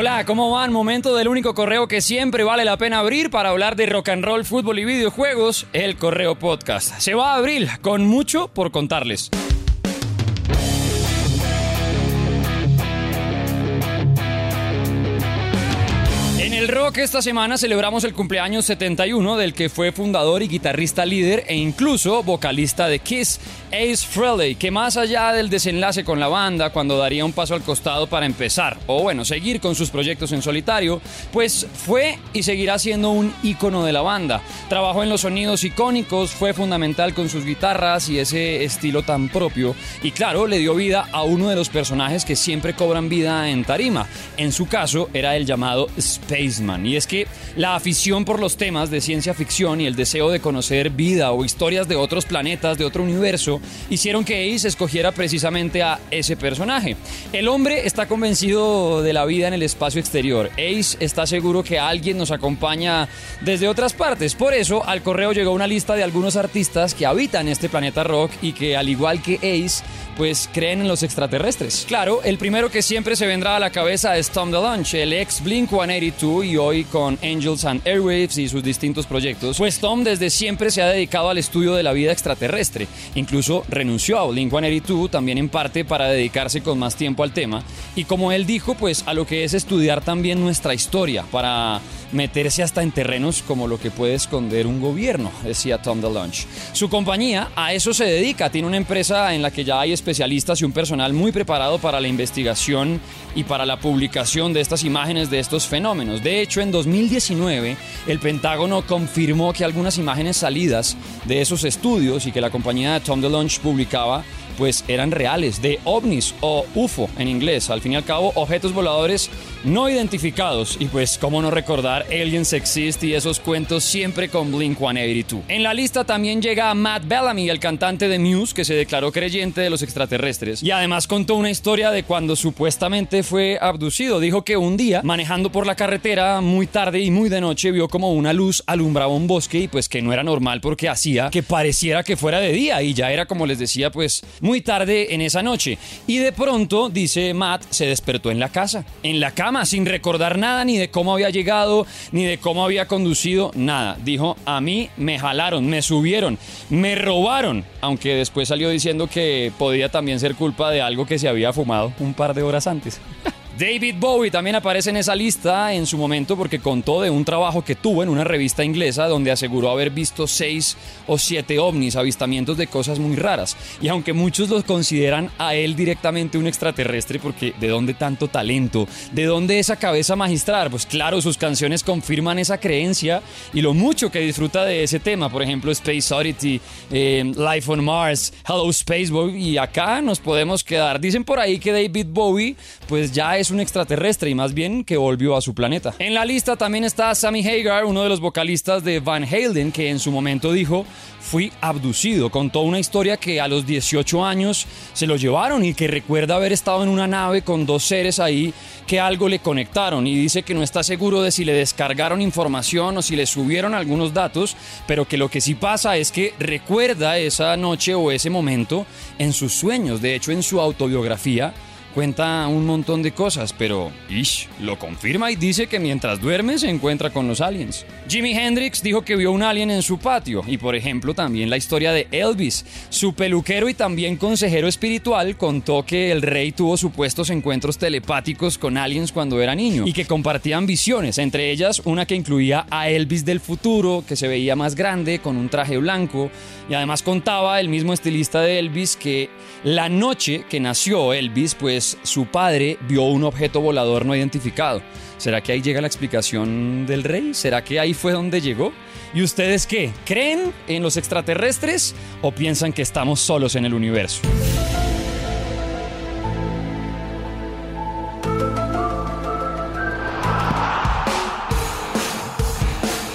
Hola, ¿cómo van? Momento del único correo que siempre vale la pena abrir para hablar de rock and roll, fútbol y videojuegos, el Correo Podcast. Se va a abrir con mucho por contarles. Rock esta semana celebramos el cumpleaños 71 del que fue fundador y guitarrista líder e incluso vocalista de Kiss, Ace Frehley, que más allá del desenlace con la banda, cuando daría un paso al costado para empezar, o bueno, seguir con sus proyectos en solitario, pues fue y seguirá siendo un ícono de la banda. Trabajó en los sonidos icónicos, fue fundamental con sus guitarras y ese estilo tan propio, y claro, le dio vida a uno de los personajes que siempre cobran vida en tarima. En su caso, era el llamado Spaceman, y es que la afición por los temas de ciencia ficción y el deseo de conocer vida o historias de otros planetas, de otro universo, hicieron que Ace escogiera precisamente a ese personaje. El hombre está convencido de la vida en el espacio exterior. Ace está seguro que alguien nos acompaña desde otras partes. Por eso al correo llegó una lista de algunos artistas que habitan este planeta rock y que al igual que Ace pues creen en los extraterrestres. Claro, el primero que siempre se vendrá a la cabeza es Tom DeLonge, el ex Blink 182 y hoy con Angels and Airwaves y sus distintos proyectos. Pues Tom desde siempre se ha dedicado al estudio de la vida extraterrestre. Incluso renunció a Blink 182 también en parte para dedicarse con más tiempo al tema. Y como él dijo, pues a lo que es estudiar también nuestra historia para meterse hasta en terrenos como lo que puede esconder un gobierno, decía Tom DeLonge. Su compañía a eso se dedica, tiene una empresa en la que ya hay especialistas y un personal muy preparado para la investigación y para la publicación de estas imágenes de estos fenómenos. De hecho, en 2019, el Pentágono confirmó que algunas imágenes salidas de esos estudios y que la compañía de Tom DeLonge publicaba pues eran reales, de ovnis o UFO en inglés. Al fin y al cabo, objetos voladores no identificados. Y pues, cómo no recordar Aliens Exist y esos cuentos siempre con Blink 182. En la lista también llega Matt Bellamy, el cantante de Muse, que se declaró creyente de los extraterrestres. Y además contó una historia de cuando supuestamente fue abducido. Dijo que un día, manejando por la carretera muy tarde y muy de noche, vio como una luz alumbraba un bosque y pues que no era normal porque hacía que pareciera que fuera de día. Y ya era, como les decía, pues muy tarde en esa noche. Y de pronto, dice Matt, se despertó en la casa, en la sin recordar nada ni de cómo había llegado, ni de cómo había conducido, nada. Dijo, a mí me jalaron, me subieron, me robaron. Aunque después salió diciendo que podía también ser culpa de algo que se había fumado un par de horas antes. David Bowie también aparece en esa lista en su momento porque contó de un trabajo que tuvo en una revista inglesa donde aseguró haber visto seis o siete ovnis, avistamientos de cosas muy raras. Y aunque muchos los consideran a él directamente un extraterrestre porque ¿de dónde tanto talento? ¿De dónde esa cabeza magistral? Pues claro, sus canciones confirman esa creencia y lo mucho que disfruta de ese tema. Por ejemplo, Space Oddity, eh, Life on Mars, Hello Space Boy y acá nos podemos quedar. Dicen por ahí que David Bowie pues ya es un extraterrestre y más bien que volvió a su planeta. En la lista también está Sammy Hagar, uno de los vocalistas de Van Halen, que en su momento dijo, fui abducido. Contó una historia que a los 18 años se lo llevaron y que recuerda haber estado en una nave con dos seres ahí que algo le conectaron y dice que no está seguro de si le descargaron información o si le subieron algunos datos, pero que lo que sí pasa es que recuerda esa noche o ese momento en sus sueños. De hecho, en su autobiografía, cuenta un montón de cosas, pero ish, lo confirma y dice que mientras duerme se encuentra con los aliens. Jimi Hendrix dijo que vio un alien en su patio y por ejemplo también la historia de Elvis. Su peluquero y también consejero espiritual contó que el rey tuvo supuestos encuentros telepáticos con aliens cuando era niño y que compartían visiones, entre ellas una que incluía a Elvis del futuro, que se veía más grande con un traje blanco y además contaba el mismo estilista de Elvis que la noche que nació Elvis pues su padre vio un objeto volador no identificado. ¿Será que ahí llega la explicación del rey? ¿Será que ahí fue donde llegó? ¿Y ustedes qué? ¿Creen en los extraterrestres o piensan que estamos solos en el universo?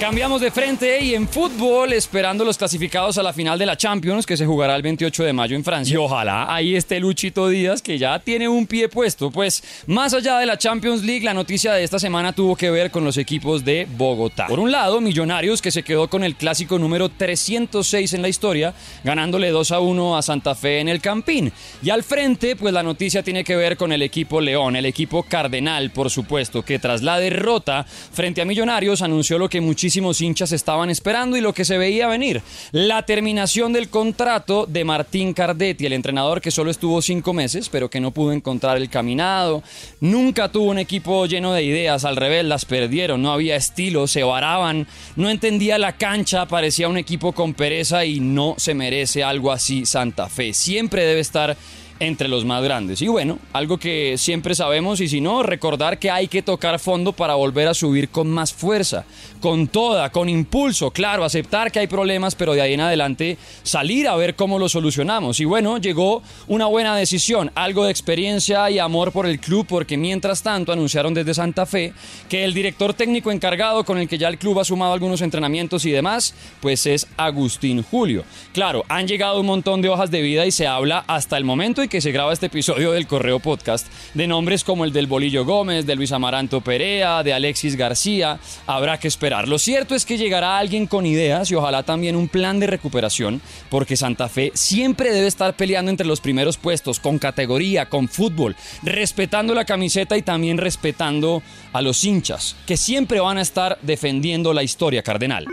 Cambiamos de frente y en fútbol esperando los clasificados a la final de la Champions que se jugará el 28 de mayo en Francia. Y ojalá ahí esté Luchito Díaz que ya tiene un pie puesto. Pues más allá de la Champions League, la noticia de esta semana tuvo que ver con los equipos de Bogotá. Por un lado, Millonarios que se quedó con el clásico número 306 en la historia, ganándole 2 a 1 a Santa Fe en el Campín. Y al frente, pues la noticia tiene que ver con el equipo León, el equipo Cardenal, por supuesto, que tras la derrota frente a Millonarios anunció lo que muchísimo hinchas estaban esperando y lo que se veía venir, la terminación del contrato de Martín Cardetti, el entrenador que solo estuvo cinco meses, pero que no pudo encontrar el caminado, nunca tuvo un equipo lleno de ideas, al revés, las perdieron, no había estilo, se varaban, no entendía la cancha, parecía un equipo con pereza y no se merece algo así Santa Fe, siempre debe estar entre los más grandes. Y bueno, algo que siempre sabemos y si no, recordar que hay que tocar fondo para volver a subir con más fuerza, con toda, con impulso, claro, aceptar que hay problemas, pero de ahí en adelante salir a ver cómo lo solucionamos. Y bueno, llegó una buena decisión, algo de experiencia y amor por el club, porque mientras tanto anunciaron desde Santa Fe que el director técnico encargado con el que ya el club ha sumado algunos entrenamientos y demás, pues es Agustín Julio. Claro, han llegado un montón de hojas de vida y se habla hasta el momento que se graba este episodio del Correo Podcast de nombres como el del Bolillo Gómez, de Luis Amaranto Perea, de Alexis García. Habrá que esperar. Lo cierto es que llegará alguien con ideas y ojalá también un plan de recuperación, porque Santa Fe siempre debe estar peleando entre los primeros puestos, con categoría, con fútbol, respetando la camiseta y también respetando a los hinchas, que siempre van a estar defendiendo la historia cardenal.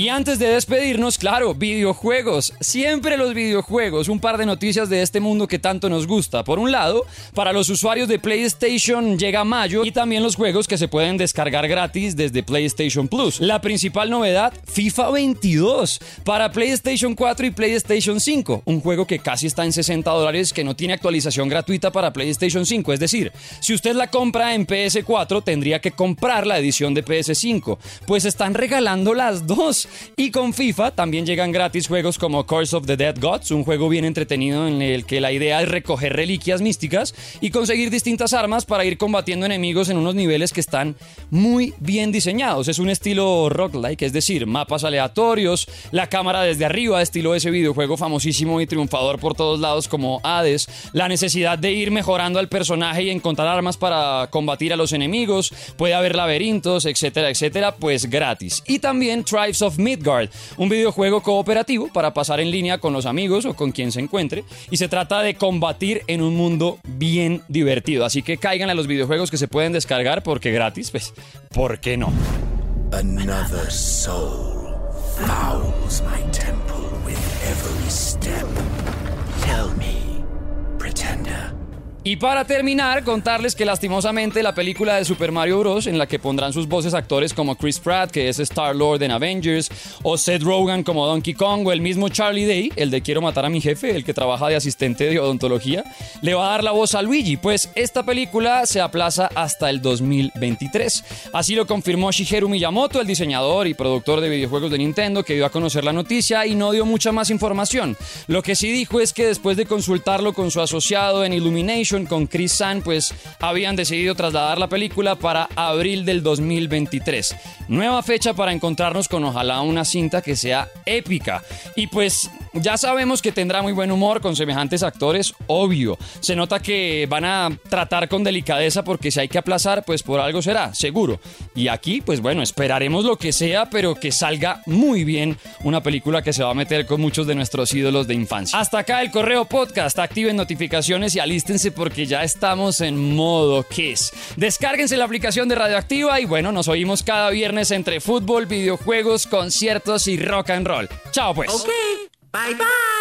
Y antes de despedirnos, claro, videojuegos. Siempre los videojuegos. Un par de noticias de este mundo que tanto nos gusta. Por un lado, para los usuarios de PlayStation llega mayo y también los juegos que se pueden descargar gratis desde PlayStation Plus. La principal novedad, FIFA 22 para PlayStation 4 y PlayStation 5. Un juego que casi está en 60 dólares que no tiene actualización gratuita para PlayStation 5. Es decir, si usted la compra en PS4 tendría que comprar la edición de PS5. Pues están regalando las dos. Y con FIFA también llegan gratis juegos como Curse of the Dead Gods, un juego bien entretenido en el que la idea es recoger reliquias místicas y conseguir distintas armas para ir combatiendo enemigos en unos niveles que están muy bien diseñados. Es un estilo roguelike, es decir, mapas aleatorios, la cámara desde arriba, estilo ese videojuego famosísimo y triunfador por todos lados como Hades, la necesidad de ir mejorando al personaje y encontrar armas para combatir a los enemigos, puede haber laberintos, etcétera, etcétera, pues gratis. Y también Tribes of Midgard, un videojuego cooperativo para pasar en línea con los amigos o con quien se encuentre y se trata de combatir en un mundo bien divertido. Así que caigan a los videojuegos que se pueden descargar porque gratis, pues, ¿por qué no? Another soul fouls my temple with every step. Tell me, pretender. Y para terminar, contarles que lastimosamente la película de Super Mario Bros., en la que pondrán sus voces actores como Chris Pratt, que es Star-Lord en Avengers, o Seth Rogen como Donkey Kong, o el mismo Charlie Day, el de Quiero matar a mi jefe, el que trabaja de asistente de odontología, le va a dar la voz a Luigi, pues esta película se aplaza hasta el 2023. Así lo confirmó Shigeru Miyamoto, el diseñador y productor de videojuegos de Nintendo, que dio a conocer la noticia y no dio mucha más información. Lo que sí dijo es que después de consultarlo con su asociado en Illumination, con Chris San, pues habían decidido trasladar la película para abril del 2023. Nueva fecha para encontrarnos con ojalá una cinta que sea épica. Y pues ya sabemos que tendrá muy buen humor con semejantes actores, obvio. Se nota que van a tratar con delicadeza porque si hay que aplazar, pues por algo será, seguro. Y aquí, pues bueno, esperaremos lo que sea, pero que salga muy bien una película que se va a meter con muchos de nuestros ídolos de infancia. Hasta acá el correo podcast, activen notificaciones y alístense porque ya estamos en modo Kiss. Descárguense la aplicación de Radioactiva y bueno, nos oímos cada viernes entre fútbol, videojuegos, conciertos y rock and roll. Chao pues. Bye bye.